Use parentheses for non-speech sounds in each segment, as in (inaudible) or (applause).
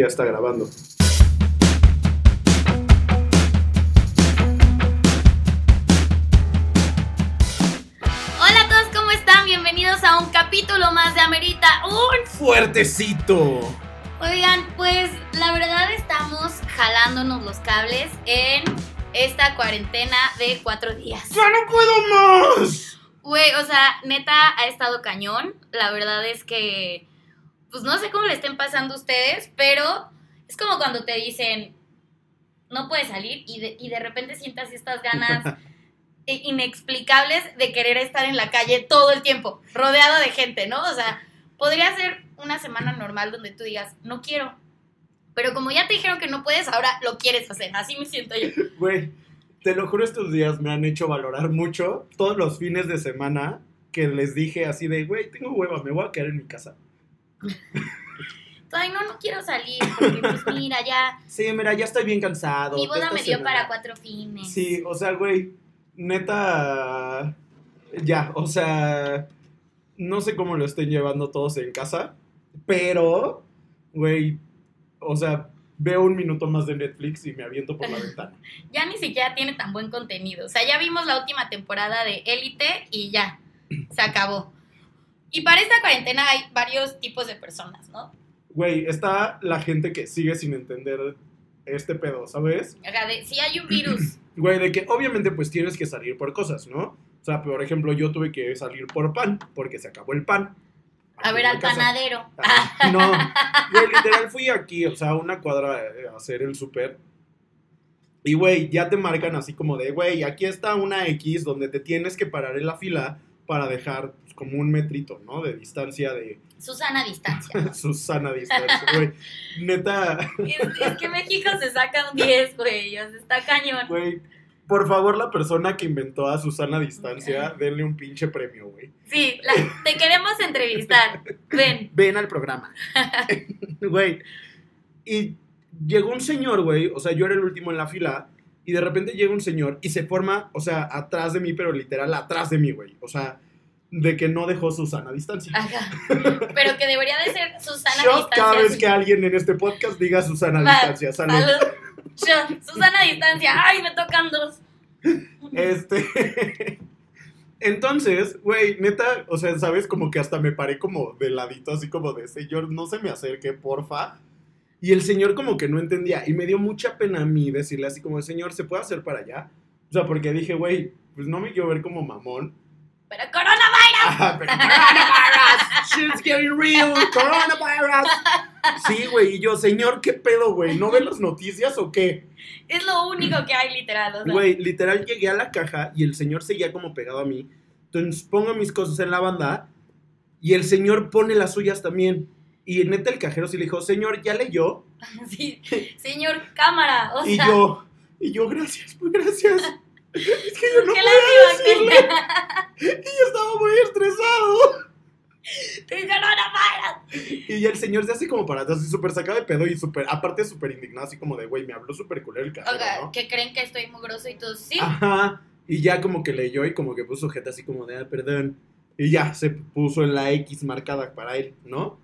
Ya está grabando. Hola a todos, ¿cómo están? Bienvenidos a un capítulo más de Amerita. Un ¡Fuertecito! Oigan, pues la verdad estamos jalándonos los cables en esta cuarentena de cuatro días. ¡Ya no puedo más! Güey, o sea, neta ha estado cañón. La verdad es que, pues no sé cómo le estén pasando a ustedes, pero es como cuando te dicen, no puedes salir y de, y de repente sientas estas ganas (laughs) inexplicables de querer estar en la calle todo el tiempo, rodeado de gente, ¿no? O sea, podría ser una semana normal donde tú digas, no quiero. Pero como ya te dijeron que no puedes, ahora lo quieres hacer. Así me siento yo. (laughs) Güey, te lo juro, estos días me han hecho valorar mucho todos los fines de semana que les dije así de, güey, tengo hueva, me voy a quedar en mi casa. (laughs) Ay, no, no quiero salir, porque pues mira, ya Sí, mira, ya estoy bien cansado. mi boda me dio semana. para cuatro fines. Sí, o sea, güey, neta, ya, o sea, no sé cómo lo estén llevando todos en casa, pero, güey, o sea, veo un minuto más de Netflix y me aviento por la (laughs) ventana. Ya ni siquiera tiene tan buen contenido. O sea, ya vimos la última temporada de Élite y ya, se acabó. Y para esta cuarentena hay varios tipos de personas, ¿no? Güey, está la gente que sigue sin entender este pedo, ¿sabes? O sea, de, si hay un virus, (clears throat) Güey, de que obviamente pues tienes que salir por cosas, ¿no? O sea, por ejemplo, yo tuve que salir por pan, porque se acabó el pan. a ver al casa. panadero. Ah, no, güey, literal fui aquí, o sea, una cuadra eh, a hacer el súper. Y, güey, ya te marcan así como de, güey, aquí está una X donde te tienes que parar en la fila para dejar pues, como un metrito, ¿no? De distancia de Susana distancia. (laughs) Susana distancia, güey. Neta, es, es que México se saca un 10, güey. O sea, está cañón. güey, por favor, la persona que inventó a Susana distancia, denle un pinche premio, güey. Sí, la- te queremos entrevistar. Ven. (laughs) ven al programa. (laughs) Güey. Y llegó un señor, güey. O sea, yo era el último en la fila. Y de repente llega un señor y se forma, o sea, atrás de mí, pero literal atrás de mí, güey. O sea, de que no dejó Susana a distancia. Ajá. (laughs) Pero que debería de ser Susana Shot distancia. cada vez que alguien en este podcast diga Susana a Va, distancia. Salud. Salud. Susana distancia. Ay, me tocan dos. Este. (laughs) Entonces, güey, neta, o sea, ¿sabes? Como que hasta me paré como de ladito, así como de, señor, no se me acerque, porfa. Y el señor como que no entendía. Y me dio mucha pena a mí decirle así como, señor, ¿se puede hacer para allá? O sea, porque dije, güey, pues no me quiero ver como mamón. Pero coronavirus. Ajá, pero coronavirus, shit's getting real, coronavirus. Sí, güey, y yo, señor, ¿qué pedo, güey? ¿No ve las noticias o qué? Es lo único que hay, literal. O sea, Güey, literal llegué a la caja y el señor seguía como pegado a mí. Entonces pongo mis cosas en la banda y el señor pone las suyas también. Y neta el cajero sí le dijo, señor, ¿ya leyó? (laughs) sí, señor cámara. O y sea, yo, y yo, gracias, pues gracias. (laughs) es que yo no lástima decirle. (laughs) Y yo estaba muy estresado. que. que coronavirus. Y ya el señor se hace como para atrás y súper sacado de pedo y súper, aparte súper indignado, así como de, güey, me habló súper culero el cajero, O sea, ¿no? que creen que estoy mugroso y tú sí. Ajá. Y ya como que leyó y como que puso jeta así como de, ah, perdón. Y ya se puso en la X marcada para él, ¿no?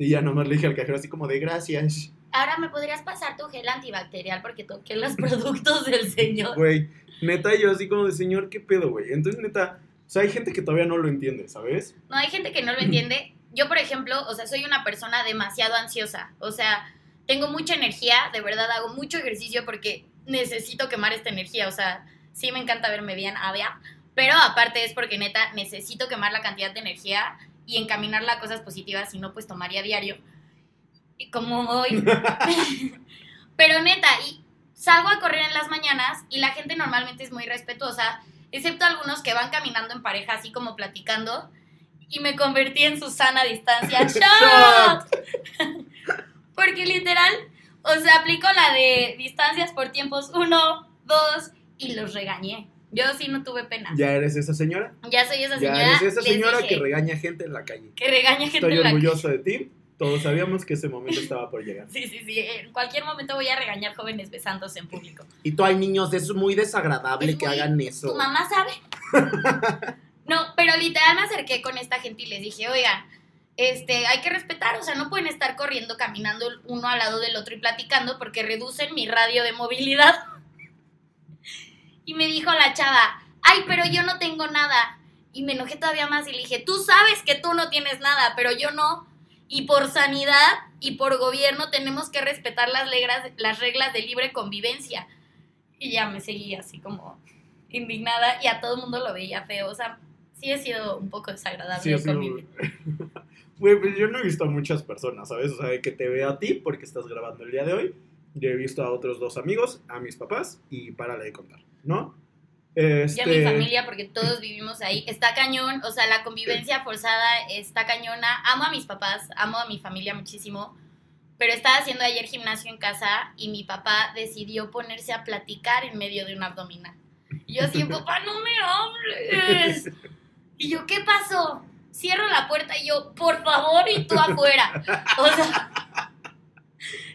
Y ya nomás le dije al cajero así como de, gracias. Ahora me podrías pasar tu gel antibacterial porque toqué los (laughs) productos del señor. Güey, neta, yo así como de, señor, ¿qué pedo, güey? Entonces, neta, o sea, hay gente que todavía no lo entiende, ¿sabes? No, hay gente que no lo entiende. Yo, por ejemplo, o sea, soy una persona demasiado ansiosa. O sea, tengo mucha energía, de verdad hago mucho ejercicio porque necesito quemar esta energía. O sea, sí me encanta verme bien, avia. Pero aparte es porque neta necesito quemar la cantidad de energía y encaminarla a cosas positivas, si no, pues tomaría diario. Y Como hoy. (laughs) (laughs) Pero neta, y salgo a correr en las mañanas y la gente normalmente es muy respetuosa, excepto algunos que van caminando en pareja, así como platicando, y me convertí en Susana a distancia. (laughs) ¡Shot! Porque literal, o sea, aplico la de distancias por tiempos uno, dos, y los regañé. Yo sí no tuve pena. ¿Ya eres esa señora? Ya soy esa Ya señora. eres esa señora dije, que regaña gente en la calle. que regaña gente Estoy en la orgulloso de ti. Todos sabíamos que ese momento estaba por llegar. (laughs) Sí, sí, sí. En cualquier momento voy a regañar jóvenes besándose en público. Y tú, hay niños, es muy desagradable Es que muy- hagan ¿Tu eso. mamá sabe? (laughs) no, pero literal me acerqué con esta gente y les dije, oigan, este, hay que respetar, o sea, no pueden estar corriendo, caminando uno al lado del otro y platicando porque reducen mi radio de movilidad. Y me dijo la chava, ay, pero yo no tengo nada. Y me enojé todavía más y le dije, tú sabes que tú no tienes nada, pero yo no. Y por sanidad y por gobierno tenemos que respetar las reglas, las reglas de libre convivencia. Y ya me seguí así como indignada y a todo el mundo lo veía feo. O sea, sí he sido un poco desagradable Sí, convivir. (laughs) Güey, pues yo no he visto a muchas personas, ¿sabes? O sea, que te veo a ti porque estás grabando el día de hoy. Yo he visto a otros dos amigos, a mis papás y párale de contar, ¿no? Este... Y a mi familia, porque todos vivimos ahí. Está cañón, o sea, la convivencia forzada está cañona. Amo a mis papás, amo a mi familia muchísimo. Pero estaba haciendo ayer gimnasio en casa y mi papá decidió ponerse a platicar en medio de un abdominal. Y yo así, papá, no me hables. Y yo, ¿qué pasó? Cierro la puerta y yo, por favor, y tú afuera. O sea,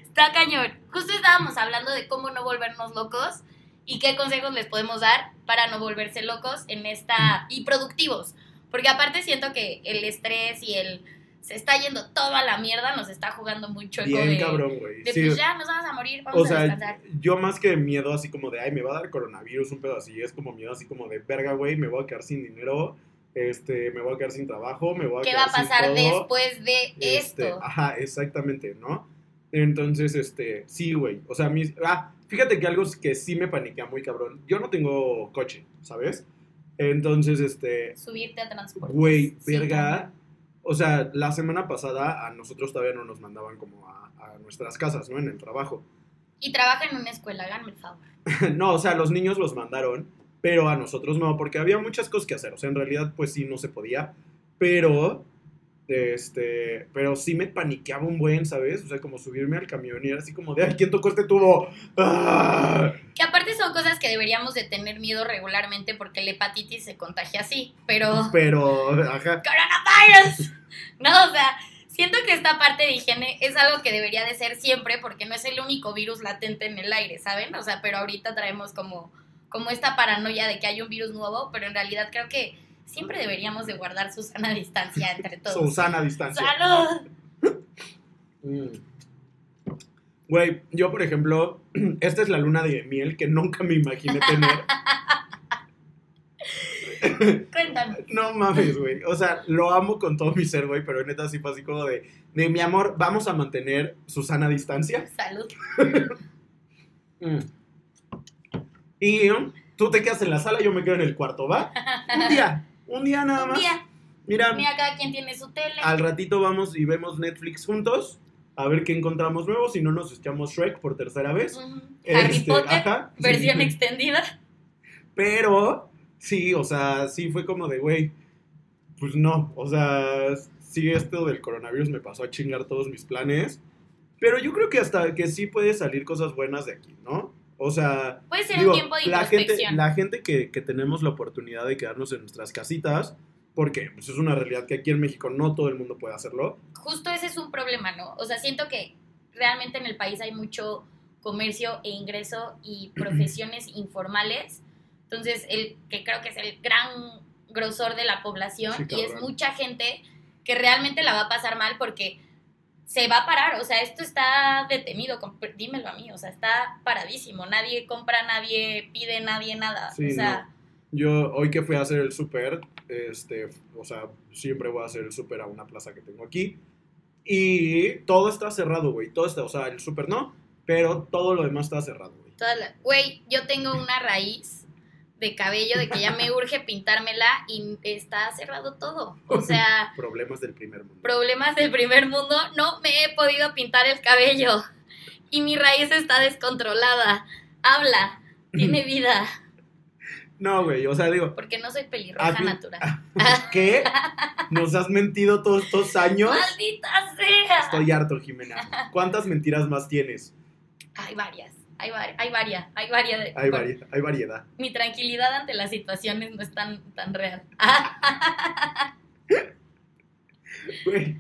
está cañón. Justo estábamos hablando de cómo no volvernos locos y qué consejos les podemos dar para no volverse locos en esta y productivos. Porque aparte siento que el estrés y el se está yendo todo a la mierda, nos está jugando mucho eco Bien de, cabrón, güey. de, Sí, pues ya nos vamos a morir, vamos o a sea, descansar. yo más que miedo así como de, ay, me va a dar coronavirus, un pedo así, es como miedo así como de, verga, güey, me voy a quedar sin dinero, este, me voy a quedar sin trabajo, me voy a ¿Qué quedar va a sin pasar todo. después de Este, esto? Ajá, exactamente, ¿no? Entonces, este, sí, güey. O sea, mis, ah, fíjate que algo que sí me paniquea muy cabrón. Yo no tengo coche, ¿sabes? Entonces, este, Subirte a transporte. güey, Sí, verga. O sea, la semana pasada a nosotros todavía no nos mandaban como a, a nuestras casas, ¿no? En el trabajo. Y trabaja en una escuela, háganme el favor. (laughs) no, o sea, los niños los mandaron, pero a nosotros no, porque había muchas cosas que hacer. O sea, en realidad, pues sí, no se podía. Pero, este, pero sí me paniqueaba un buen, ¿sabes? O sea, como subirme al camión y era así como de, ay, ¿quién tocó este tubo? ¡Ah! Que aparte son cosas que deberíamos de tener miedo regularmente porque la hepatitis se contagia así, pero... Pero, ajá. ¡Coronavirus! No, o sea, siento que esta parte de higiene es algo que debería de ser siempre porque no es el único virus latente en el aire, ¿saben? O sea, pero ahorita traemos como, como esta paranoia de que hay un virus nuevo, pero en realidad creo que siempre deberíamos de guardar su sana distancia entre todos. Susana distancia. ¡Salud! Mm. Güey, yo por ejemplo, (clears throat) esta es la luna de miel que nunca me imaginé tener. (laughs) Cuéntanos. No mames, güey. O sea, lo amo con todo mi ser, güey, pero neta sí fue así como de, de mi amor, vamos a mantener Susana a distancia. Salud. (laughs) Mm. Y tú te quedas en la sala, yo me quedo en el cuarto, ¿va? Un día, un día nada Un más. día, Mira, mira, cada quien tiene su tele. al ratito vamos y vemos Netflix juntos, a ver qué encontramos nuevo, si no nos echamos Shrek por tercera vez. Ujú. Harry Este, Potter, ajá. versión extendida. Pero, sí, o sea, sí fue como de, güey, pues no, o sea, sí, esto del coronavirus me pasó a chingar todos mis planes. Pero yo creo que hasta que sí puede salir cosas buenas de aquí, ¿no? O sea, Puede ser digo, un tiempo de la gente, la gente que, que tenemos la oportunidad de quedarnos en nuestras casitas, porque pues, es una realidad que aquí en México no todo el mundo puede hacerlo. Justo ese es un problema, ¿no? O sea, siento que realmente en el país hay mucho comercio e ingreso y (clears throat) profesiones informales. Entonces, el que creo que es el gran grosor de la población Sí, y es mucha gente que realmente la va a pasar mal porque se va a parar, o sea, esto está detenido, dímelo a mí, o sea, está paradísimo, nadie compra, nadie pide, nadie nada, Sí, o sea, Yo hoy que fui a hacer el súper, este, o sea, siempre voy a hacer el súper a una plaza que tengo aquí. Y todo está cerrado, güey. Todo está, o sea, el súper no, pero todo lo demás está cerrado, güey. güey, yo tengo una raíz de cabello de que ya me urge pintármela y está cerrado todo, o (laughs) sea, Problemas del primer mundo. problemas del primer mundo, no me he podido pintar el cabello y mi raíz está descontrolada, habla, tiene (laughs) vida, No, güey, o sea, digo, porque no soy pelirroja natural. ¿qué? ¿Nos has mentido todos estos años? ¡Maldita sea! Estoy harto, Jimena. ¿Cuántas mentiras más tienes? Hay varias, hay, hay varias, hay varias. de- Hay, hay variedad. Mi tranquilidad ante las situaciones no es tan, tan real. (laughs) Güey,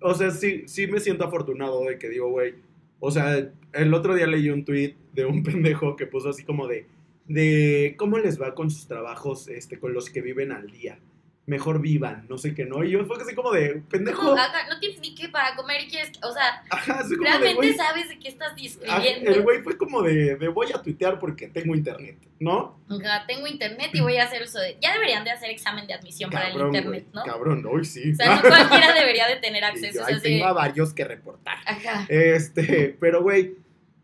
o sea, sí, sí me siento afortunado de que digo, güey, o sea, el otro día leí un tweet de un (laughs) pendejo que puso así como de, de cómo les va con sus trabajos, este, con los que viven al día. Mejor vivan, no sé qué, ¿no? Y yo fue así como de, pendejo. No, ajá, no tienes ni qué para comer y quieres, o sea, Ajá, de, realmente sabes de qué estás ah, describiendo. El güey fue como de, de voy a tuitear porque tengo internet, ¿no? Ajá, tengo internet y voy a hacer uso de... Ya deberían de hacer examen de admisión para el internet, güey, ¿no? Cabrón, hoy sí. O sea, no cualquiera debería de tener (laughs) acceso. yo, o ahí tengo de- a varios que reportar. Ajá. Este, pero güey,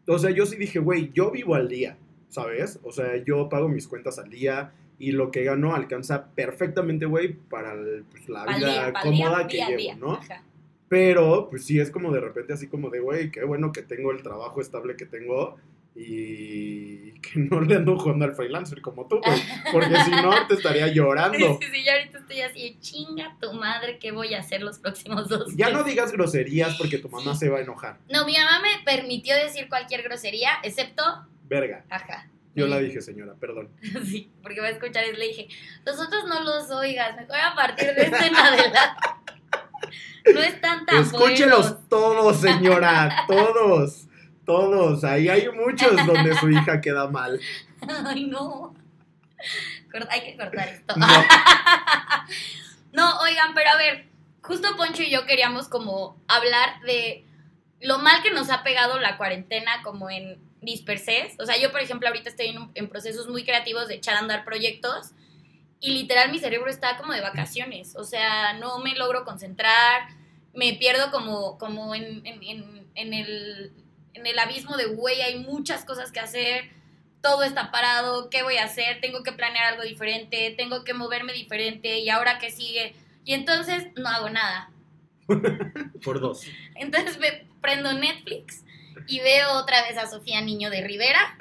o sea, yo sí dije, güey, yo vivo al día, ¿sabes? O sea, yo pago mis cuentas al día y lo que gano alcanza perfectamente, güey, para el- pues, la vida día, cómoda día, que día llevo. ¿no? Ajá. Pero, pues sí, es como de repente así como de, güey, qué bueno que tengo el trabajo estable que tengo y que (laughs) no le ando jugando al freelancer como tú, güey. Porque si no, te estaría llorando. (laughs) Sí, sí, yo ahorita estoy así chinga tu madre, ¿qué voy a hacer los próximos dos Ya no meses?" digas groserías porque tu mamá se va a enojar. No, mi mamá me permitió decir cualquier grosería, excepto, Verga. ajá. Yo la dije, señora, perdón. (laughs) Sí, porque va a escuchar y le dije, nosotros no los oigas, mejor a partir de este en adelante. No están tan Escúchelos buenos. todos, señora, (laughs) todos, todos. Ahí hay muchos donde su hija queda mal. Ay, no. Hay que cortar esto. No. (laughs) No, oigan, pero a ver, justo Poncho y yo queríamos como hablar de lo mal que nos ha pegado la cuarentena como en disperses. O sea, yo, por ejemplo, ahorita estoy en, en procesos muy creativos de echar a andar proyectos y literal mi cerebro está como de vacaciones. O sea, no me logro concentrar, me pierdo como, como en, en- en- en el, en el abismo de, güey, hay muchas cosas que hacer, todo está parado, ¿qué voy a hacer? Tengo que planear algo diferente, tengo que moverme diferente y ahora qué sigue. Y entonces no hago nada. (laughs) Por dos. Entonces me prendo Netflix y veo otra vez a Sofía Niño de Rivera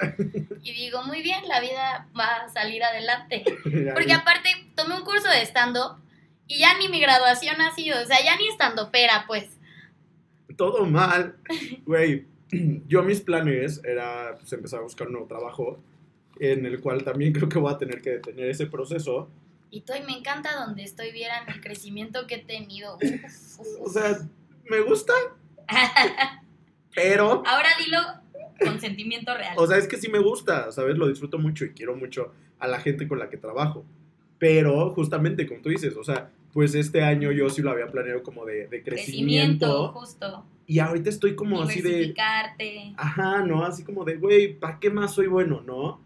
y digo, muy bien, la vida va a salir adelante. (laughs) Porque aparte tomé un curso de stand-up y ya ni mi graduación ha sido, o sea, ya ni stand-upera, pues. Todo mal. Güey, (clears throat) yo mis planes era pues, empezar a buscar un nuevo trabajo en el cual también creo que voy a tener que detener ese proceso. Y todo, y me encanta donde estoy, vieran el crecimiento que he tenido. Uf, (laughs) uf, O sea, me gusta, (laughs) pero... Ahora dilo con sentimiento real. O sea, es que sí me gusta, ¿sabes? Lo disfruto mucho y quiero mucho a la gente con la que trabajo. Pero justamente, como tú dices, o sea, pues este año yo sí lo había planeado como de, de crecimiento, crecimiento. justo. Y ahorita estoy como así de... Ajá, ¿no? Así como de, güey, ¿para qué más soy bueno, no?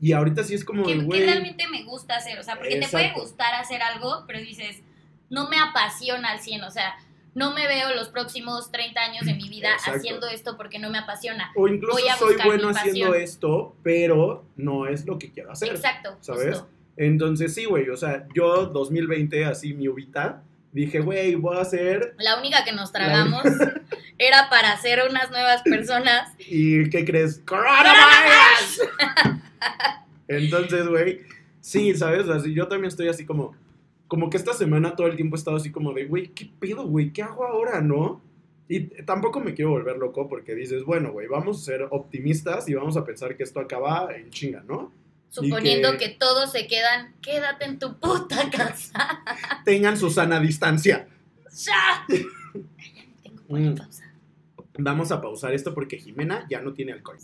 Y ahorita sí es como que, de, que güey... realmente me gusta hacer. O sea, porque te puede Exacto. gustar hacer algo, pero dices, no me apasiona al 100. O sea, no me veo los próximos 30 años de mi vida Exacto. haciendo esto porque no me apasiona. O incluso voy a soy bueno haciendo esto, pero no es lo que quiero hacer. Exacto, ¿sabes? justo. Entonces sí, güey, o sea, yo 2020, así mi ubita, dije, güey, voy a hacer... La única que nos tragamos (laughs) era para ser unas nuevas personas. (laughs) ¿Y qué crees? ¡Coronavirus! (laughs) Entonces, güey, sí, ¿sabes? Así, yo también estoy así como... Como que esta semana todo el tiempo he estado así como de, güey, ¿qué pedo, güey? ¿Qué hago ahora, no? Y tampoco me quiero volver loco porque dices, bueno, güey, vamos a ser optimistas y vamos a pensar que esto acaba en chinga, ¿no? Suponiendo que- que... todos se quedan, quédate en tu puta (laughs) casa. Tengan su sana distancia. ¡Ya! (laughs) Ya no tengo buena Mm. pausa. Vamos a pausar esto porque Jimena ya no tiene alcohol.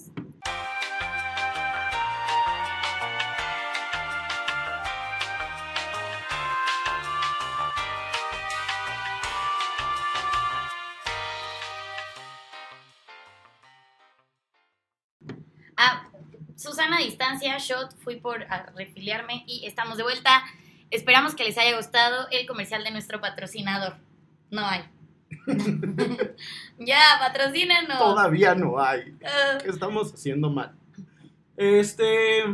Susana Distancia, Shot, fui por a refiliarme y estamos de vuelta. Esperamos que les haya gustado el comercial de nuestro patrocinador. No hay. (laughs) ya, patrocínenos. Todavía no hay. Ah, ¿Qué estamos haciendo mal? Este.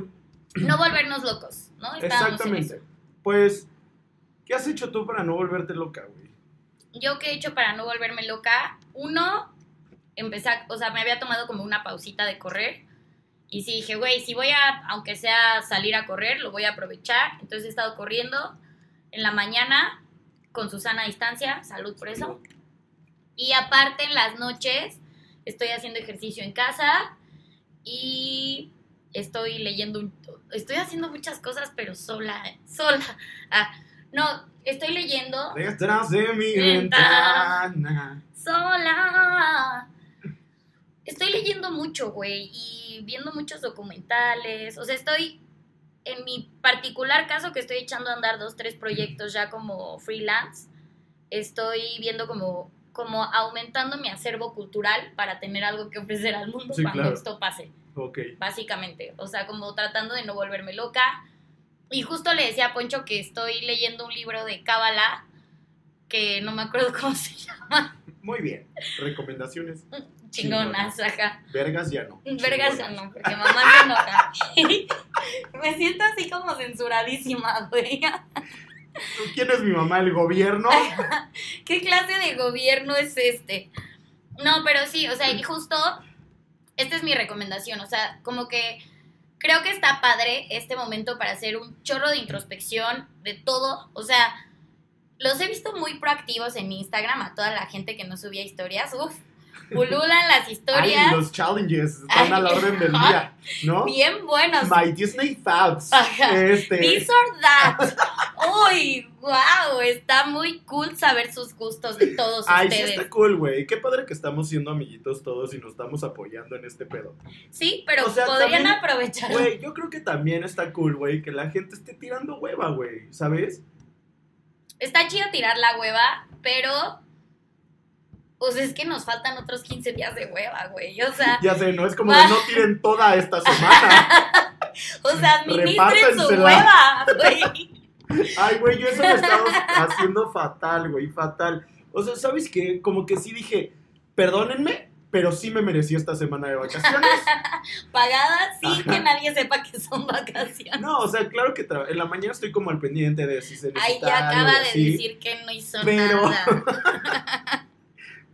no volvernos locos, ¿no? Estábamos Exactamente. Pues, ¿qué has hecho tú para no volverte loca, güey? Yo qué he hecho para no volverme loca. Uno, empecé, a- o sea, me había tomado como una pausita de correr. Y sí dije, güey, si voy a, aunque sea salir a correr, lo voy a aprovechar. Entonces he estado corriendo en la mañana con Susana a distancia. Salud por eso. Y aparte en las noches estoy haciendo ejercicio en casa y estoy leyendo un... Estoy haciendo muchas cosas, pero sola, (laughs) sola. Ah, no, estoy leyendo Detrás de mi ventana. sola. Estoy leyendo mucho, güey, y viendo muchos documentales. O sea, estoy en mi particular caso, que estoy echando a andar dos, tres proyectos ya como freelance, estoy viendo como, como aumentando mi acervo cultural para tener algo que ofrecer al mundo Sí, cuando claro. esto pase, Ok. básicamente. O sea, como tratando de no volverme loca. Y justo le decía a Poncho que estoy leyendo un libro de Cábala, que no me acuerdo (laughs) cómo se llama, Muy bien. Recomendaciones. (laughs) chingonas, ajá. Vergas ya no. Vergas ya no, porque mamá se enoja. (laughs) me siento así como censuradísima, güey. ¿Quién es mi mamá? ¿El gobierno? (laughs) ¿Qué clase de gobierno es este? No, pero sí, o sea, y justo, esta es mi recomendación, o sea, como que creo que está padre este momento para hacer un chorro de introspección de todo, o sea, los he visto muy proactivos en Instagram a toda la gente que no subía historias, uf, pululan las historias, Ay, los challenges están a la orden del día, ¿no? bien buenos. My Disney Fabs. Ajá. Este. This or that. Uy, wow, está muy cool saber sus gustos de todos Ay, sí ustedes. está cool, güey. Qué padre que estamos siendo amiguitos todos y nos estamos apoyando en este pedo. Sí, pero O sea, podrían aprovechar. Güey, yo creo que también está cool, güey, que la gente esté tirando hueva, güey, ¿sabes? Está chido tirar la hueva, pero. Pues es que nos faltan otros 15 días de hueva, güey. O sea, (laughs) Ya sé, no es como de no tiren toda esta semana. (laughs) o sea, administren su hueva, güey. (laughs) Ay, güey, yo eso lo estaba haciendo fatal, güey, fatal. O sea, ¿sabes qué? Como que sí dije, perdónenme, pero sí me merecí esta semana de vacaciones. Pagada, sí, que nadie sepa que son vacaciones. No, o sea, claro que en la mañana estoy como al pendiente de si se Ay, necesita ya algo acaba de decir que no hizo Pero- nada.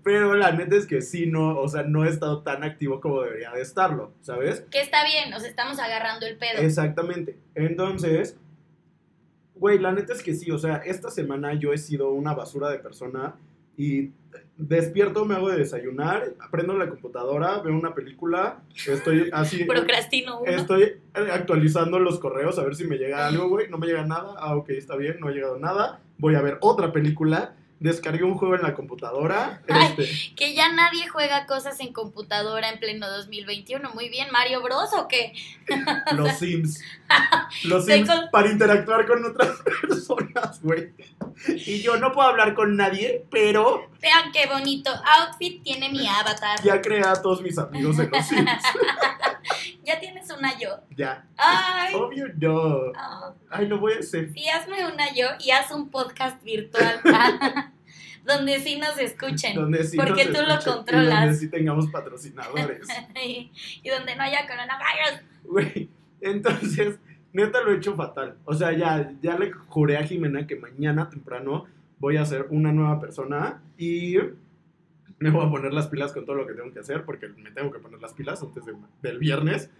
Pero la neta es que sí, no, o sea, no he estado tan activo como debería de estarlo, ¿sabes? Que está bien, nos estamos agarrando el pedo. Exactamente. Entonces, güey, la neta es que sí, o sea, esta semana yo he sido una basura de persona y despierto, me hago de desayunar, prendo la computadora, veo una película, estoy así... (laughs) Procrastino uno. Estoy eh, actualizando los correos a ver si me llega algo, güey. No me llega nada. Ah, ok, está bien, no ha llegado nada. Voy a ver otra película. Descargué un juego en la computadora. (laughs) Ay. Este, Que ya nadie juega cosas en computadora en pleno 2021. Muy bien, Mario Bros. ¿o qué? (laughs) los Sims. (laughs) Los Sims con- para interactuar con otras personas, güey. Y yo no puedo hablar con nadie, pero Vean qué bonito outfit tiene mi avatar. ya creé a todos mis amigos en los Sims. Ya tienes una yo. ya. Ay. Obvio no. ah. Ay, lo voy a hacer. Sí, hazme una yo y haz un podcast virtual (laughs) donde sí nos escuchen. Donde sí Porque nos tú lo escuchen y controlas. donde sí tengamos patrocinadores. (laughs) y donde no haya coronavirus. Güey, entonces, neta lo he hecho fatal. O sea, ya, ya le juré a Jimena que mañana temprano voy a ser una nueva persona y (laughs) me voy a poner las pilas con todo lo que tengo que hacer porque me tengo que poner las pilas antes de- del viernes.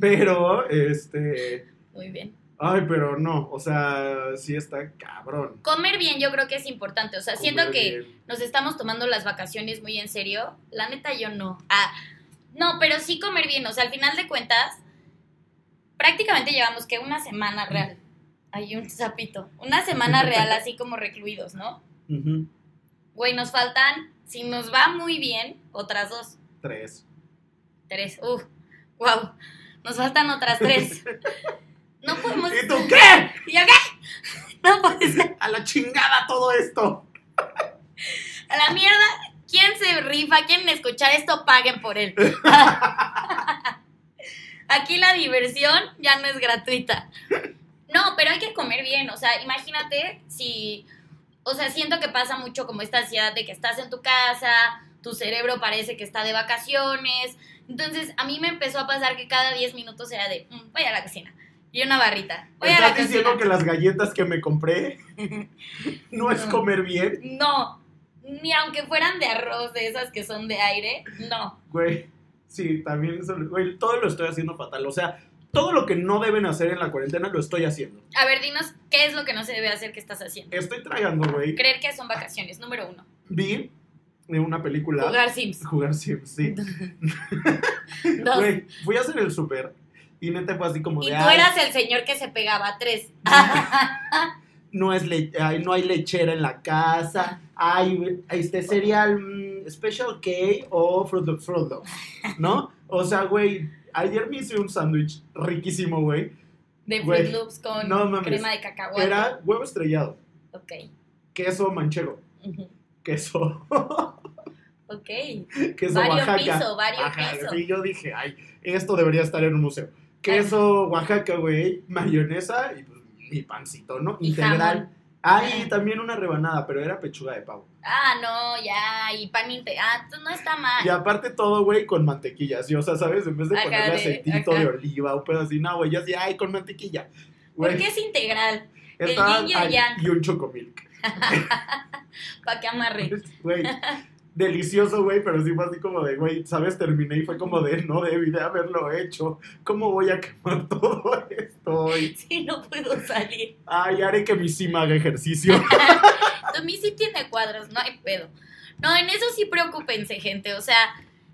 Pero, este... Muy bien. Ay, pero no, o sea, sí está cabrón. Comer bien yo creo que es importante. O sea, siento que bien. nos estamos tomando las vacaciones muy en serio. La neta yo no. Ah, no, pero sí comer bien. O sea, al final de cuentas, prácticamente llevamos que una semana real. Hay un sapito. Una semana real así como recluidos, ¿no? Güey, nos faltan, si nos va muy bien, otras dos. Tres. Tres. Uh, wow. Nos faltan otras tres. (laughs) No podemos. ¿Y tú qué? ¿Y yo qué? (laughs) No puede ser. A la chingada todo esto. A la mierda. ¿Quién se rifa? ¿Quieren escuchar esto? Paguen por él. (laughs) Aquí la diversión ya no es gratuita. No, pero hay que comer bien. O sea, imagínate si. O sea, siento que pasa mucho como esta ansiedad de que estás en tu casa, tu cerebro parece que está de vacaciones. Entonces, a mí me empezó a pasar que cada 10 minutos era de, "Mm, voy a la cocina. Y una barrita. Voy a la ¿Estás diciendo cocina. que las galletas que me compré (laughs) no es comer bien? No, ni aunque fueran de arroz, de esas que son de aire, no. Güey, sí, también, eso- güey, todo lo estoy haciendo fatal. O sea, todo lo que no deben hacer en la cuarentena lo estoy haciendo. A ver, dinos qué es lo que no se debe hacer que estás haciendo. Estoy tragando, güey. Creer que son vacaciones, número uno. Vi en una película. Jugar Sims. Jugar Sims, sí. (laughs) Güey, fui a hacer el súper y neta fue así como Y de. tú "Ay, eras el señor que se pegaba tres. no, es le- ay, no hay lechera en la casa. Hay este cereal mm, Special K o Fruit Loops, ¿no? O sea, güey, ayer me hice un sándwich riquísimo, güey. De Fruit Loops con no mames. crema de cacahuate. Era huevo estrellado, Ok. queso manchego, queso, (laughs) Ok. queso Vario Oaxaca. piso, vario Ajá, piso. sí, yo dije, ay, esto debería estar en un museo. Queso Oaxaca, güey, mayonesa y pues mi pancito, ¿no? Y Integral. jamón. Ay, Ah. también una rebanada, pero era pechuga de pavo. Ah, no, ya. Y pan inte- Ah, no está mal. Y aparte todo, güey, con mantequilla, ¿sí? O sea, ¿sabes? En vez de ponerle de- aceitito de oliva o pedo así, no, güey, yo así, ay, con mantequilla. ¿Por Güey, qué es integral? el estaba- yin y el ay, yang? y un chocomilk. (laughs) Para que amarre. (laughs) Güey, delicioso, güey, pero sí fue así como de, güey, ¿sabes? Terminé y fue como de, no debí de haberlo hecho. ¿Cómo voy a quemar (laughs) todo esto hoy? Sí, no puedo salir. Ay, haré que mi sim haga ejercicio. (laughs) Mi sí tiene cuadros, no hay pedo. No, en eso sí preocúpense, gente. O sea,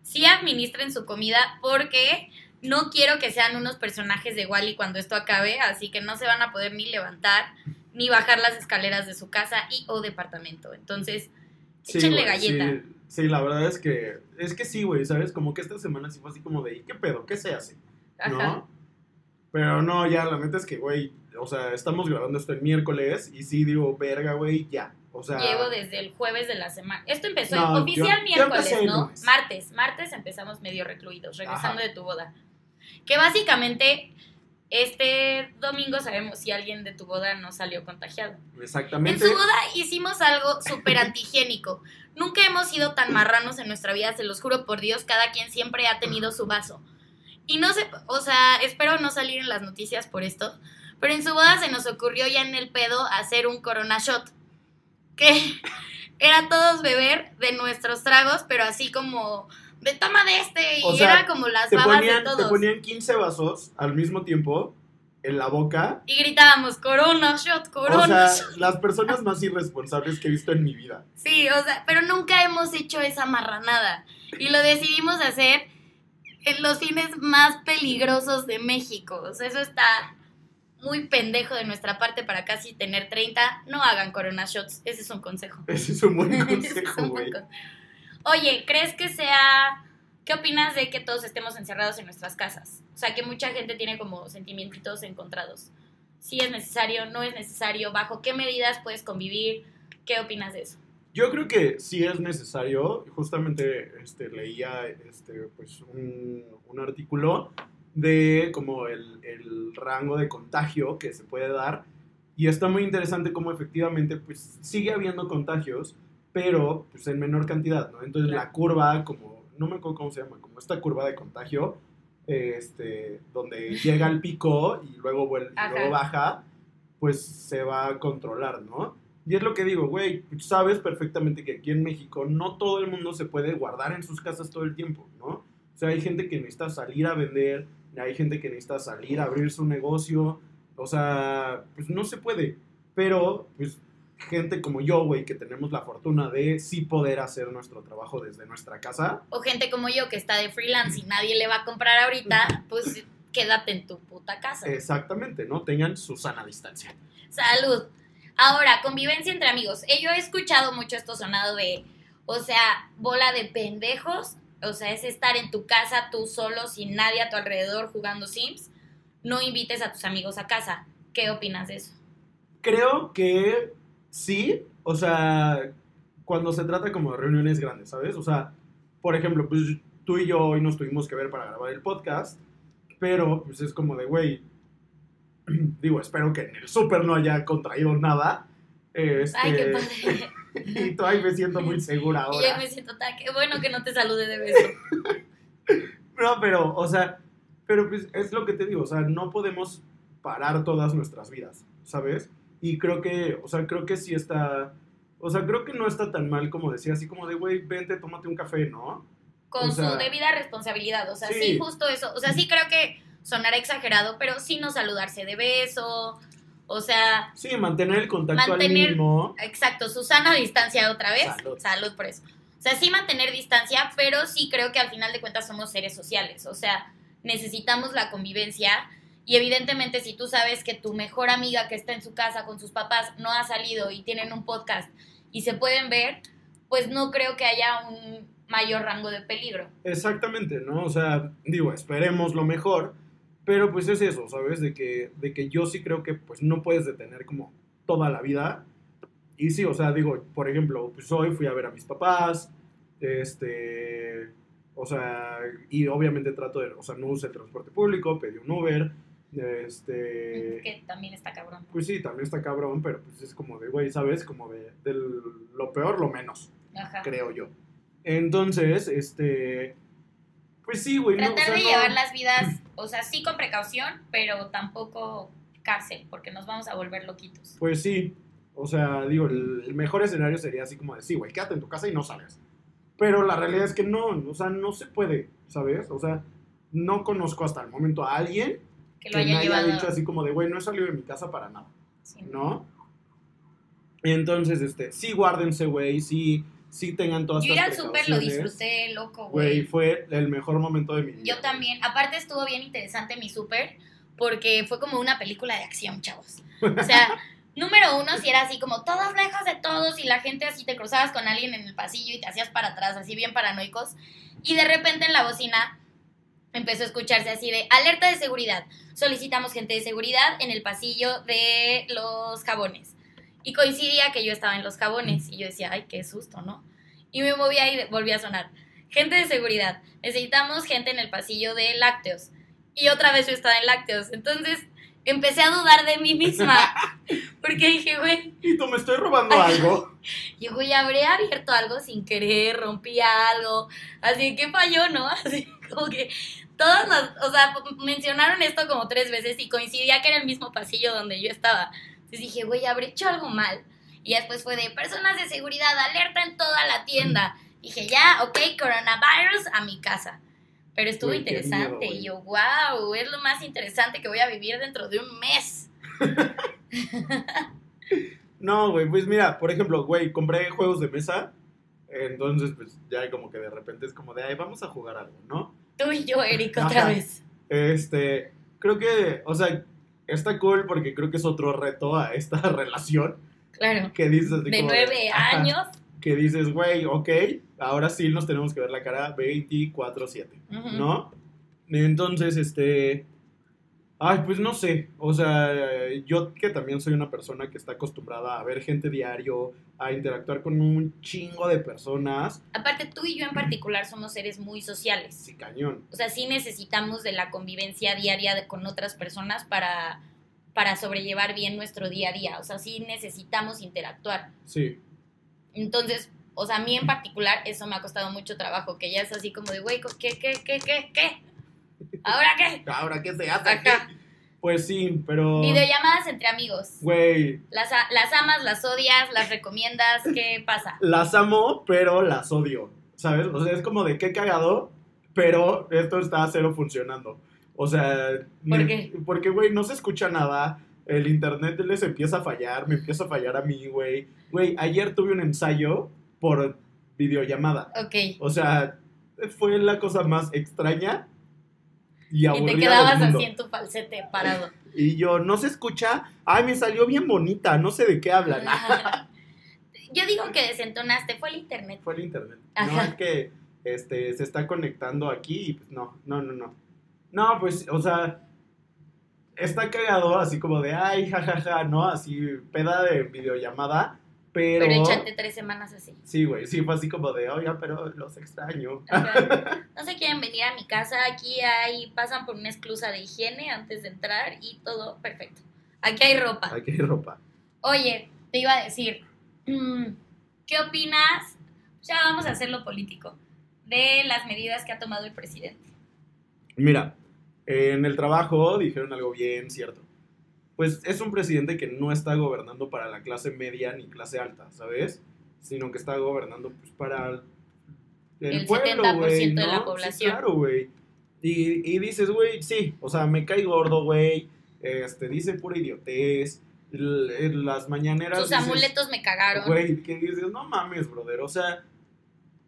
sí administren su comida porque no quiero que sean unos personajes de Wally cuando esto acabe, así que no se van a poder ni levantar ni bajar las escaleras de su casa y o departamento. Entonces, échenle güey, galleta. Sí, sí, la verdad es que, es que sí, güey, ¿sabes? Como que esta semana sí fue así como de, ¿y qué pedo? ¿Qué se hace? ¿no? Ajá. Pero no, ya, la neta es que, güey, o sea, estamos grabando esto el miércoles y sí digo, verga, güey, ya. O sea, Llevo desde el jueves de la semana. Esto empezó No, en oficial yo- yo miércoles, el ¿no? lunes. Martes. Martes empezamos medio recluidos, regresando Ajá. de tu boda. Que básicamente este domingo sabemos si alguien de tu boda no salió contagiado. En exactamente. su boda hicimos algo súper antihigiénico. Nunca hemos sido tan marranos en nuestra vida, se los juro por Dios, cada quien siempre ha tenido su vaso. Y no sé, o sea, espero no salir en las noticias por esto, pero en su boda se nos ocurrió ya en el pedo hacer un corona shot, que (laughs) era todos beber de nuestros tragos, pero así como de toma de este, y O sea, era como las Te babas ponían, de te todos. ponían 15 vasos al mismo tiempo en la boca. Y gritábamos, corona shot, corona O shot. sea, las personas más irresponsables que he visto en mi vida. Sí, o sea, pero nunca hemos hecho esa marranada. Y lo decidimos hacer en los fines más peligrosos de México. O sea, eso está muy pendejo de nuestra parte para casi tener 30. No hagan corona shots. Ese es un consejo. (laughs) Ese es un buen (laughs) consejo, güey. con- Oye, ¿crees que sea... ¿Qué opinas de que todos estemos encerrados en nuestras casas? O sea, que mucha gente tiene como sentimientos encontrados. Si es necesario, no es necesario, bajo qué medidas puedes convivir, ¿qué opinas de eso? Yo creo que sí es necesario. Justamente este, leía este, pues, un, un artículo de como el, el rango de contagio que se puede dar. Y está muy interesante cómo efectivamente pues, sigue habiendo contagios, pero pues, en menor cantidad, ¿no? Entonces Claro. la curva, como, no me acuerdo cómo se llama, como esta curva de contagio, este, donde llega el pico y luego, vuelve, y luego baja, pues se va a controlar, ¿no? Y es lo que digo, güey, sabes perfectamente que aquí en México no todo el mundo se puede guardar en sus casas todo el tiempo, ¿no? O sea, hay gente que necesita salir a vender, hay gente que necesita salir a abrir su negocio, o sea, pues no se puede. Pero, pues, gente como yo, güey, que tenemos la fortuna de sí poder hacer nuestro trabajo desde nuestra casa, O gente como yo que está de freelance y nadie le va a comprar ahorita, pues quédate en tu puta casa. exactamente, ¿no? Tengan su sana distancia. Salud. Ahora, convivencia entre amigos. Eh, Yo he escuchado mucho esto sonado de, o sea, bola de pendejos. O sea, es estar en tu casa tú solo, sin nadie a tu alrededor jugando Sims. No invites a tus amigos a casa. ¿Qué opinas de eso? Creo que sí, o sea, cuando se trata como de reuniones grandes, ¿sabes? O sea, por ejemplo, pues tú y yo hoy nos tuvimos que ver para grabar el podcast, pero pues es como de, güey, (clears throat) digo, espero que en el súper no haya contraído nada. Este, Ay, qué padre. (laughs) y tú, ay, me siento muy segura Y yo ahora. me siento tan... Qué bueno que no te salude de beso. (laughs) No, pero, o sea, pero pues es lo que te digo, o sea, no podemos parar todas nuestras vidas, ¿sabes? Y creo que, o sea, creo que sí está, o sea, creo que no está tan mal como decir, así como de, güey, vente, tómate un café, ¿no? Con O sea, su debida responsabilidad. O sea, sí. sí. justo eso. O sea, sí creo que sonará exagerado, pero sí no saludarse de beso. O sea, Sí, mantener el contacto al Mantener- mínimo. Exacto, Susana distancia otra vez. Salud. por eso. O sea, sí mantener distancia, pero sí creo que al final de cuentas somos seres sociales. O sea, necesitamos la convivencia. Y evidentemente, si tú sabes que tu mejor amiga que está en su casa con sus papás no ha salido y tienen un podcast y se pueden ver, pues no creo que haya un mayor rango de peligro. Exactamente, ¿no? O sea, digo, esperemos lo mejor, Pero pues es eso, ¿sabes? De que, de que yo sí creo que pues no puedes detener como toda la vida. Y sí, o sea, digo, por ejemplo, pues hoy fui a ver a mis papás, este, o sea, y obviamente trato de, o sea, no usé el transporte público, pedí un Uber, este... Que también está cabrón. Pues sí, también está cabrón, pero pues es como de, güey, ¿sabes? Como de, de lo peor, lo menos, Ajá. creo yo. Entonces, este... Pues sí, güey. no, o Tratar sea, de no- llevar las vidas, o sea, sí con precaución, pero tampoco cárcel, porque nos vamos a volver loquitos. Pues sí, o sea, digo, el, el mejor escenario sería así como de, sí, güey, quédate en tu casa y no salgas. Pero la realidad es que no, o sea, no se puede, ¿sabes? O sea, no conozco hasta el momento a alguien Que que, lo haya me haya dicho así como de, güey, no he salido de mi casa para nada, Sí. ¿no? Entonces, este, sí guárdense, güey, sí, sí tengan todas Yo ir al súper lo disfruté, loco, Güey, güey. fue el mejor momento de mi vida. Yo también. Aparte estuvo bien interesante mi súper, porque fue como una película de acción, chavos. O sea, (laughs) número uno, si era así como todos lejos de todos y la gente así te cruzabas con alguien en el pasillo y te hacías para atrás, así bien paranoicos. Y de repente en la bocina empezó a escucharse así de alerta de seguridad. Solicitamos gente de seguridad en el pasillo de los jabones. Y coincidía que yo estaba en los jabones y yo decía, ay, qué susto, ¿no? Y me movía y volvía a sonar. Gente de seguridad, necesitamos gente en el pasillo de lácteos. Y otra vez yo estaba en lácteos. Entonces empecé a dudar de mí misma. (laughs) Porque dije, güey, Y tú me estoy robando algo. (laughs) y güey, habré abierto algo sin querer, rompí algo. Así que falló, ¿no? (laughs) Así como que todos los, o sea, mencionaron esto como tres veces y coincidía que era el mismo pasillo donde yo estaba. Entonces dije, güey, habré hecho algo mal. Y después fue de personas de seguridad, alerta en toda la tienda. Dije, ya, ok, coronavirus a mi casa. Pero estuvo interesante. miedo, y yo, wow, es lo más interesante que voy a vivir dentro de un mes. (laughs) (laughs) No, güey, pues mira, por ejemplo, güey, compré juegos de mesa. Entonces, pues ya como que de repente es como de, ay, vamos a jugar algo, ¿no? Tú y yo, Eric, otra Ajá. vez. Este, creo que, o sea, está cool porque creo que es otro reto a esta (laughs) relación. Claro. Que dices De como nueve ajá, años. Que dices, güey, ok, ahora sí nos tenemos que ver la cara 24-7, Ujú. ¿no? Entonces, este. Ay, pues no sé. O sea, yo que también soy una persona que está acostumbrada a ver gente diario, a interactuar con un chingo de personas. Aparte, tú y yo en particular somos seres muy sociales. Sí, cañón. O sea, sí necesitamos de la convivencia diaria de- con otras personas para, para sobrellevar bien nuestro día a día. O sea, sí necesitamos interactuar. Sí. Entonces, o sea, a mí en particular eso me ha costado mucho trabajo, que ya es así como de, güey, ¿qué, qué, qué, qué, qué? ¿Ahora qué? ¿Ahora qué se hace? aquí? Ajá. Pues sí, pero. Videollamadas entre amigos. Güey, Las, las amas, las odias, las recomiendas, ¿qué pasa? las amo, pero las odio. ¿Sabes? O sea, es como de qué cagado, pero esto está cero funcionando. O sea. ¿Por me- qué? Porque, güey, no se escucha nada. El internet les empieza a fallar, me empieza a fallar a mí, güey. Güey, ayer tuve un ensayo por videollamada. Ok. O sea, fue la cosa más extraña y te quedabas así en tu falsete parado. Y yo, no se escucha. Ay, me salió bien bonita, no sé de qué hablan. Yo digo que desentonaste, fue el internet. Fue el internet. Ajá. No, es que este, se está conectando aquí y pues no, no, no, no. No, pues, o sea, está cagado así como de, ay, jajaja, ¿no? Así, peda de videollamada, pero... Pero échate tres semanas así. Sí, güey, sí, fue así como de, oye, pero los extraño. (laughs) No se quieren venir a mi casa, aquí hay, pasan por una esclusa de higiene antes de entrar y todo perfecto. Aquí hay ropa. Aquí hay ropa. Oye, te iba a decir, (clears throat) ¿qué opinas? Ya vamos a hacerlo político. De las medidas que ha tomado el presidente. Mira, en el trabajo dijeron algo bien cierto. Pues es un presidente que no está gobernando para la clase media ni clase alta, ¿sabes? Sino que está gobernando pues, para el, El pueblo, 70% güey, de la población. Sí, claro, güey. Y, y dices, güey, sí, o sea, me cae gordo, güey. Este, dice pura idiotez. en las mañaneras. Sus dices, amuletos me cagaron. Güey, que dices, no mames, brother. O sea,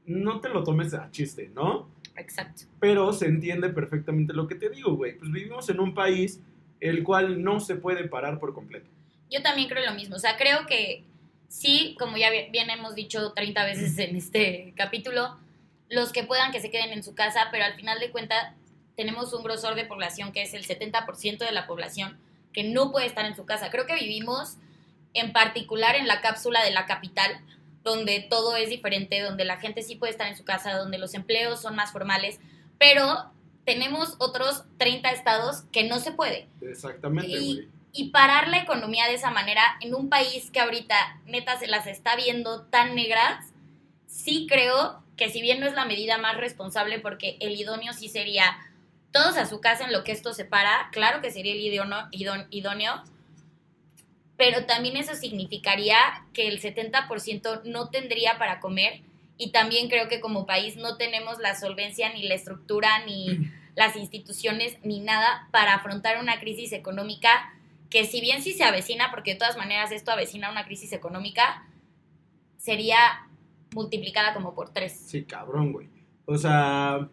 no te lo tomes a chiste, ¿no? Exacto. pero se entiende perfectamente lo que te digo, güey. Pues vivimos en un país el cual no se puede parar por completo. Yo también creo lo mismo. O sea, creo que sí, como ya bi- bien hemos dicho 30 veces en este capítulo, los que puedan que se queden en su casa, pero al final de cuentas, tenemos un grosor de población que es el 70% de la población que no puede estar en su casa. Creo que vivimos en particular en la cápsula de la capital, donde todo es diferente, donde la gente sí puede estar en su casa, donde los empleos son más formales, pero tenemos otros 30 estados que no se puede. Exactamente, Y, parar la economía de esa manera en un país que ahorita neta se las está viendo tan negras, sí creo que si bien no es la medida más responsable porque el idóneo sí sería todos a su casa en lo que esto se para, claro que sería el idóneo, idón- idóneo, pero también eso significaría que el 70% no tendría para comer y también creo que como país no tenemos la solvencia ni la estructura ni (clears throat) las instituciones ni nada para afrontar una crisis económica que si bien sí se avecina, porque de todas maneras esto avecina una crisis económica, sería multiplicada como por tres. Sí, cabrón, güey. O sea,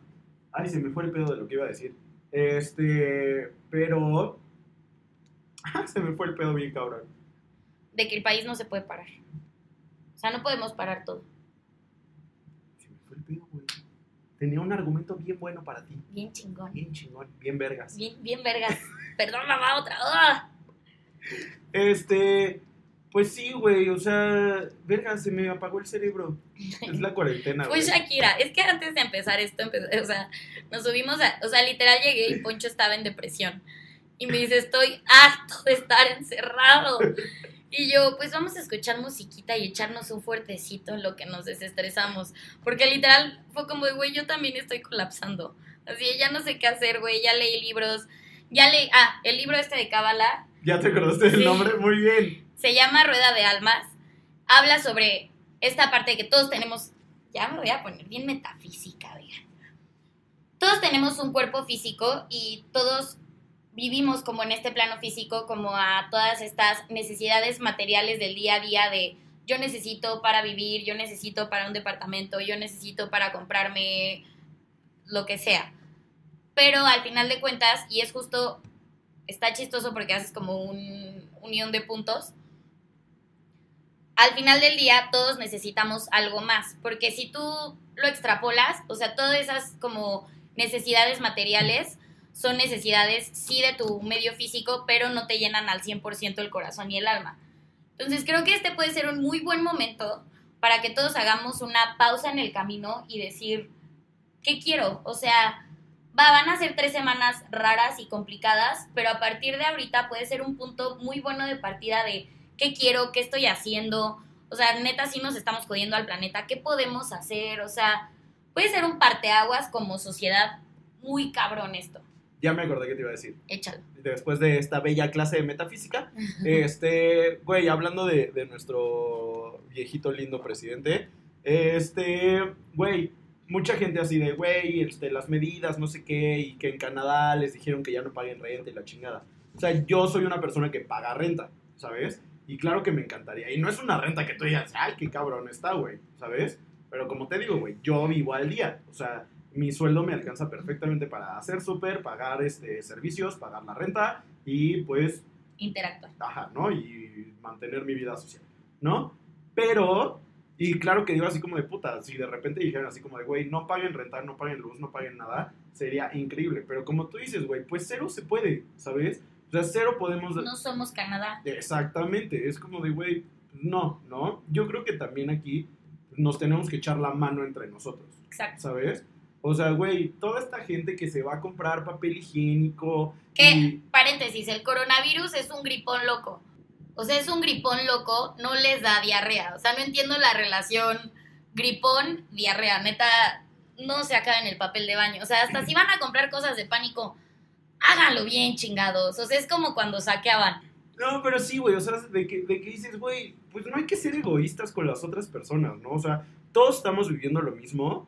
ay, se me fue el pedo de lo que iba a decir. Este, pero (laughs) se me fue el pedo bien cabrón. De que el país no se puede parar. O sea, no podemos parar todo. Se me fue el pedo, güey. Tenía un argumento bien bueno para ti. Bien chingón. Bien chingón, bien vergas. Bien, bien vergas. Perdón, mamá, otra. ¡Ah! Este, pues sí, güey, o sea, verga, se me apagó el cerebro. Es la cuarentena, güey. Shakira. Es que antes de empezar esto, empe- o sea, nos subimos a. O sea, literal llegué y Poncho estaba en depresión. Y me dice, estoy harto de estar encerrado. Y yo, pues vamos a escuchar musiquita y echarnos un fuertecito en lo que nos desestresamos. Porque literal fue como, de, güey, yo también estoy colapsando. Así, ya no sé qué hacer, güey. Ya leí libros. Ya leí. Ah, el libro este de Cábala ¿Ya te acordaste del Sí. nombre? Muy bien. se llama Rueda de Almas. Habla sobre esta parte de que todos tenemos. Ya me voy a poner bien metafísica, oigan. Todos tenemos un cuerpo físico y todos vivimos como en este plano físico, como a todas estas necesidades materiales del día a día de yo necesito para vivir, yo necesito para un departamento, yo necesito para comprarme lo que sea. Pero al final de cuentas, y es justo, está chistoso porque haces como un unión de puntos, al final del día todos necesitamos algo más, porque si tú lo extrapolas, o sea, todas esas como necesidades materiales son necesidades sí de tu medio físico, pero no te llenan al 100% el corazón y el alma. Entonces creo que este puede ser un muy buen momento para que todos hagamos una pausa en el camino y decir, ¿qué quiero? O sea, va, van a ser tres semanas raras y complicadas, pero a partir de ahorita puede ser un punto muy bueno de partida de qué quiero, qué estoy haciendo. O sea, neta, sí nos estamos jodiendo al planeta, ¿qué podemos hacer? O sea, puede ser un parteaguas como sociedad muy cabrón esto. Ya me acordé que te iba a decir. Échalo. Después de esta bella clase de metafísica, (laughs) este, güey, hablando de, de nuestro viejito lindo presidente, este, güey, mucha gente así de, güey, este, las medidas, no sé qué, y que en Canadá les dijeron que ya no paguen renta y la chingada. O sea, yo soy una persona que paga renta, ¿sabes? Y claro que me encantaría. Y no es una renta que tú digas, ay, qué cabrón está, güey, ¿sabes? Pero como te digo, güey, yo vivo al día. O sea, mi sueldo me alcanza perfectamente para hacer súper, pagar este, servicios, pagar la renta y pues Interactuar. ajá, ¿no? Y mantener mi vida social, ¿no? Pero, y claro que digo así como de puta, si de repente dijeran así como de, güey, no paguen renta, no paguen luz, no paguen nada, sería increíble. Pero como tú dices, güey, pues cero se puede, ¿sabes? O sea, cero podemos... No somos Canadá. Exactamente, es como de, güey, no, ¿no? Yo creo que también aquí nos tenemos que echar la mano entre nosotros, Exacto. ¿sabes? O sea, güey, toda esta gente que se va a comprar papel higiénico... ¿Qué? y- Paréntesis, el coronavirus es un gripón loco. O sea, es un gripón loco, no les da diarrea. O sea, no entiendo la relación gripón-diarrea. Neta, no se acaba en el papel de baño. O sea, hasta (laughs) si van a comprar cosas de pánico, háganlo bien, chingados. O sea, es como cuando saqueaban. No, pero sí, güey, o sea, de que, de que dices, güey, pues no hay que ser egoístas con las otras personas, ¿no? O sea, todos estamos viviendo lo mismo,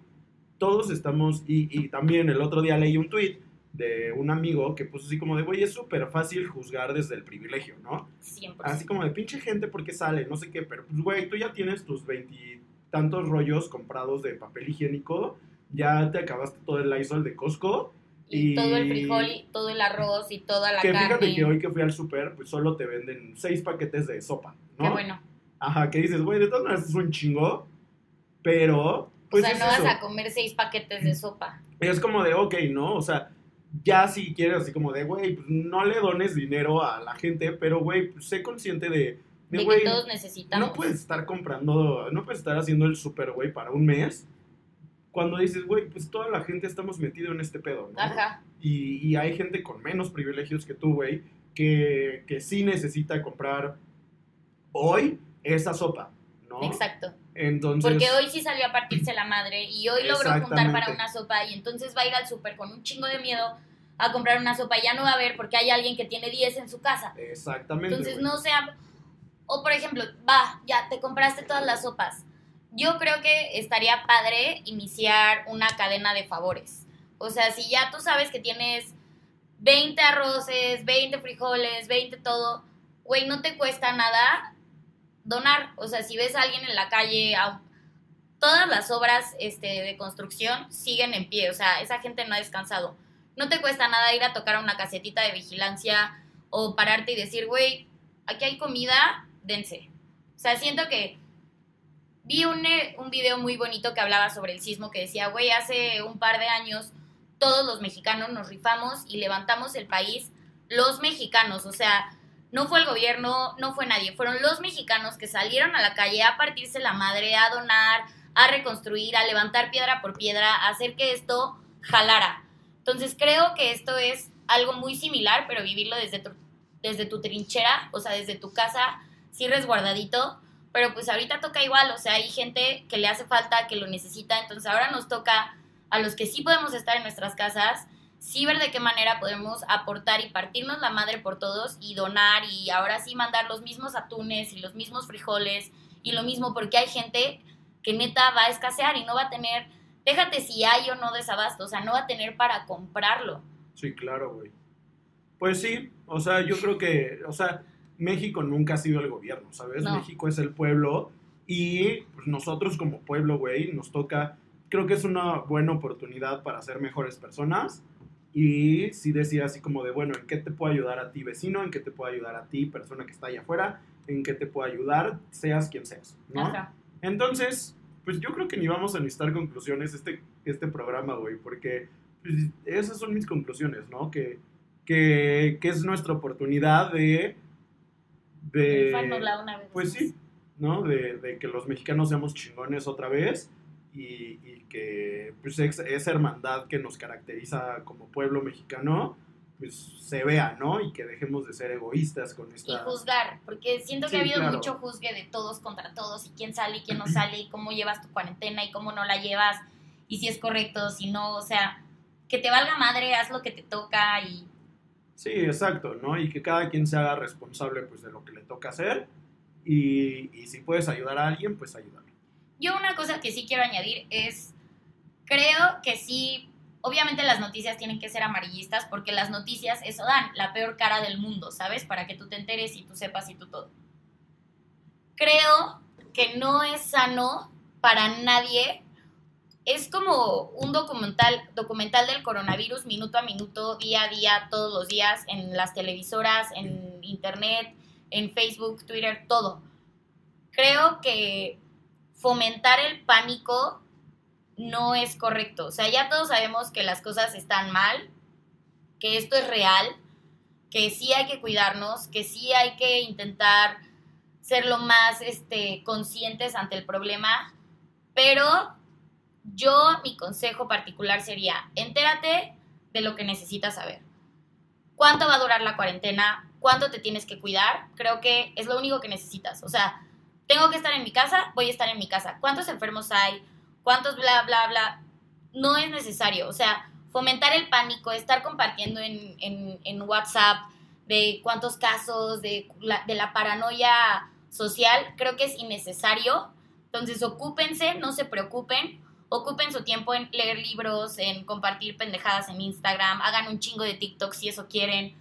todos estamos, y, y también el otro día leí un tweet de un amigo que puso así como de, güey, es súper fácil juzgar desde el privilegio, ¿no? Siempre. Así como de pinche gente porque sale, no sé qué, pero pues, güey, tú ya tienes tus veintitantos rollos comprados de papel higiénico, ya te acabaste todo el Lysol de Costco, y, y- todo el frijol, y todo el arroz, y toda la que carne. fíjate que hoy que fui al súper, pues solo te venden seis paquetes de sopa, ¿no? Qué bueno. Ajá, que dices, güey, de todas maneras es un chingo, pero, pues o sea, es no eso. vas a comer seis paquetes de sopa. Es como de, ok, ¿no? O sea, ya si quieres así como de, güey, pues no le dones dinero a la gente, pero güey, pues, sé consciente de, de, De güey, que todos necesitamos. no puedes estar comprando, no puedes estar haciendo el super, güey, para un mes. Cuando dices, güey, pues toda la gente estamos metido en este pedo, ¿no? Ajá. Y, y hay gente con menos privilegios que tú, güey, que, que sí necesita comprar hoy esa sopa, ¿no? Exacto. Entonces, Porque hoy sí salió a partirse la madre y hoy logró juntar para una sopa y entonces va a ir al súper con un chingo de miedo a comprar una sopa y ya no va a ver porque hay alguien que tiene 10 en su casa. Exactamente. Entonces no sea... O por ejemplo, va, ya te compraste todas las sopas. Yo creo que estaría padre iniciar una cadena de favores. O sea, si ya tú sabes que tienes 20 arroces, 20 frijoles, 20 todo, güey, no te cuesta nada donar. O sea, si ves a alguien en la calle, todas las obras este, de construcción siguen en pie. O sea, esa gente no ha descansado. No te cuesta nada ir a tocar a una casetita de vigilancia o pararte y decir, güey, aquí hay comida, dense. O sea, siento que vi un, eh, un video muy bonito que hablaba sobre el sismo que decía, güey, hace un par de años todos los mexicanos nos rifamos y levantamos el país, los mexicanos, o sea, no fue el gobierno, no fue nadie, fueron los mexicanos que salieron a la calle a partirse la madre, a donar, a reconstruir, a levantar piedra por piedra, a hacer que esto jalara. Entonces creo que esto es algo muy similar, pero vivirlo desde tu, desde tu trinchera, o sea, desde tu casa, sí resguardadito, pero pues ahorita toca igual, o sea, hay gente que le hace falta, que lo necesita, entonces ahora nos toca a los que sí podemos estar en nuestras casas, sí ver de qué manera podemos aportar y partirnos la madre por todos y donar y ahora sí mandar los mismos atunes y los mismos frijoles y lo mismo porque hay gente que neta va a escasear y no va a tener, déjate si hay o no desabasto, o sea, no va a tener para comprarlo. Sí, claro, güey. Pues sí, o sea, yo creo que, o sea, México nunca ha sido el gobierno, ¿sabes? No. México es el pueblo y pues, nosotros como pueblo, güey, nos toca, creo que es una buena oportunidad para ser mejores personas y sí decía así como de, bueno, ¿en qué te puedo ayudar a ti, vecino? ¿En qué te puedo ayudar a ti, persona que está allá afuera? ¿En qué te puedo ayudar, seas quien seas, ¿no? Ajá. Entonces, pues yo creo que ni vamos a necesitar conclusiones este, este programa, güey, porque pues, esas son mis conclusiones, ¿no? Que, que, que es nuestra oportunidad de... de una vez pues sí, ¿no? De, de que los mexicanos seamos chingones otra vez y, y que pues, esa hermandad que nos caracteriza como pueblo mexicano, pues se vea, ¿no? Y que dejemos de ser egoístas con Y esta... juzgar, porque siento que Sí, ha habido claro. mucho juzgue de todos contra todos y quién sale y quién no sale y cómo llevas tu cuarentena y cómo no la llevas y si es correcto, si no, o sea, que te valga madre, haz lo que te toca y Sí, exacto, ¿no? Y que cada quien se haga responsable pues de lo que le toca hacer y, y si puedes ayudar a alguien, pues ayúdalo. Yo una cosa que sí quiero añadir es, creo que sí, obviamente las noticias tienen que ser amarillistas porque las noticias eso dan, la peor cara del mundo, ¿sabes? Para que tú te enteres y tú sepas y tú todo. Creo que no es sano para nadie. Es como un documental, documental del coronavirus minuto a minuto, día a día, todos los días, en las televisoras, en internet, en Facebook, Twitter, todo. Creo que fomentar el pánico no es correcto. O sea, ya todos sabemos que las cosas están mal, que esto es real, que sí hay que cuidarnos, que sí hay que intentar ser lo más este, conscientes ante el problema, pero yo mi consejo particular sería, entérate de lo que necesitas saber. ¿Cuánto va a durar la cuarentena? ¿Cuánto te tienes que cuidar? Creo que es lo único que necesitas. O sea, tengo que estar en mi casa, voy a estar en mi casa. ¿Cuántos enfermos hay? ¿Cuántos bla, bla, bla? No es necesario. O sea, fomentar el pánico, estar compartiendo en, en, en WhatsApp de cuántos casos, de la, de la paranoia social, creo que es innecesario. Entonces, ocúpense, no se preocupen. Ocupen su tiempo en leer libros, en compartir pendejadas en Instagram, hagan un chingo de TikTok si eso quieren,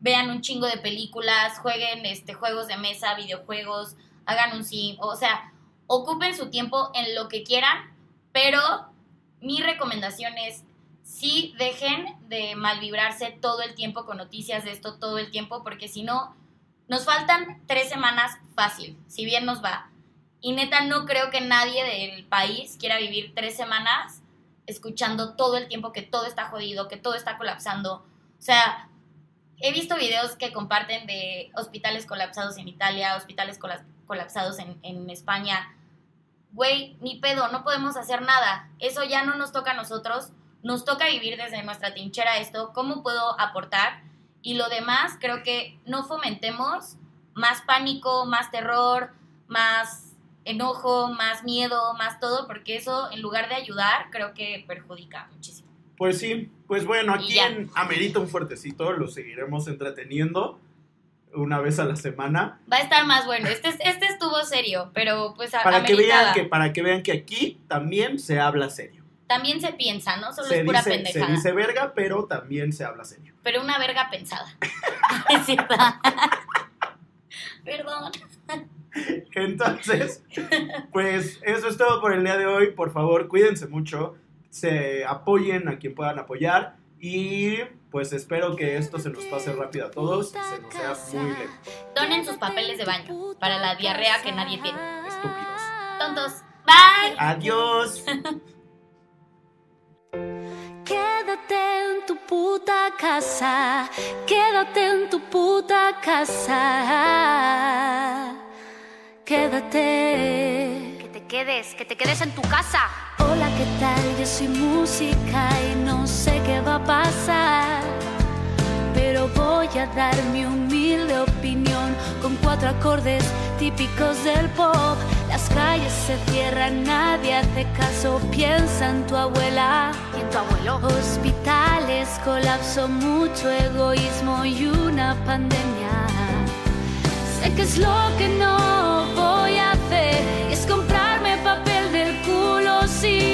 vean un chingo de películas, jueguen este, juegos de mesa, videojuegos, hagan un sim, o sea, ocupen su tiempo en lo que quieran, pero mi recomendación es sí dejen de malvibrarse todo el tiempo con noticias de esto todo el tiempo, porque si no, nos faltan tres semanas fácil, si bien nos va. Y neta, no creo que nadie del país quiera vivir tres semanas escuchando todo el tiempo que todo está jodido, que todo está colapsando. O sea, he visto videos que comparten de hospitales colapsados en Italia, hospitales colapsados en, en España. Güey, ni pedo, no podemos hacer nada. Eso ya no nos toca a nosotros. Nos toca vivir desde nuestra trinchera esto. ¿Cómo puedo aportar? Y lo demás, creo que no fomentemos más pánico, más terror, más enojo, más miedo, más todo, porque eso en lugar de ayudar, creo que perjudica muchísimo. Pues sí, pues bueno, aquí en Amerita un fuertecito, lo seguiremos entreteniendo una vez a la semana. Va a estar más bueno. Este, este estuvo serio, pero pues para que vean que Para que vean que aquí también se habla serio. También se piensa, ¿no? Solo es pura pendejada. Se dice verga, pero también se habla serio. Pero una verga pensada. (laughs) es cierto. (laughs) Perdón. Entonces, pues eso es todo por el día de hoy. Por favor, cuídense mucho. Se apoyen a quien puedan apoyar. Y pues espero que esto se nos pase rápido a todos. Se nos sea muy lento. Donen sus papeles de baño para la diarrea que nadie tiene. Estúpidos. Tontos. Bye. Adiós. Quédate en tu puta casa, quédate en tu puta casa. Quédate. Que te quedes, que te quedes en tu casa. Hola, ¿qué tal? Yo soy música y no sé qué va a pasar. Pero voy a dar mi humilde opinión con cuatro acordes típicos del pop. Las calles se cierran, nadie hace caso, piensa en tu abuela y en tu abuelo. Hospitales, colapso, mucho egoísmo y una pandemia. Sé que es lo que no voy a hacer, es comprarme papel del culo si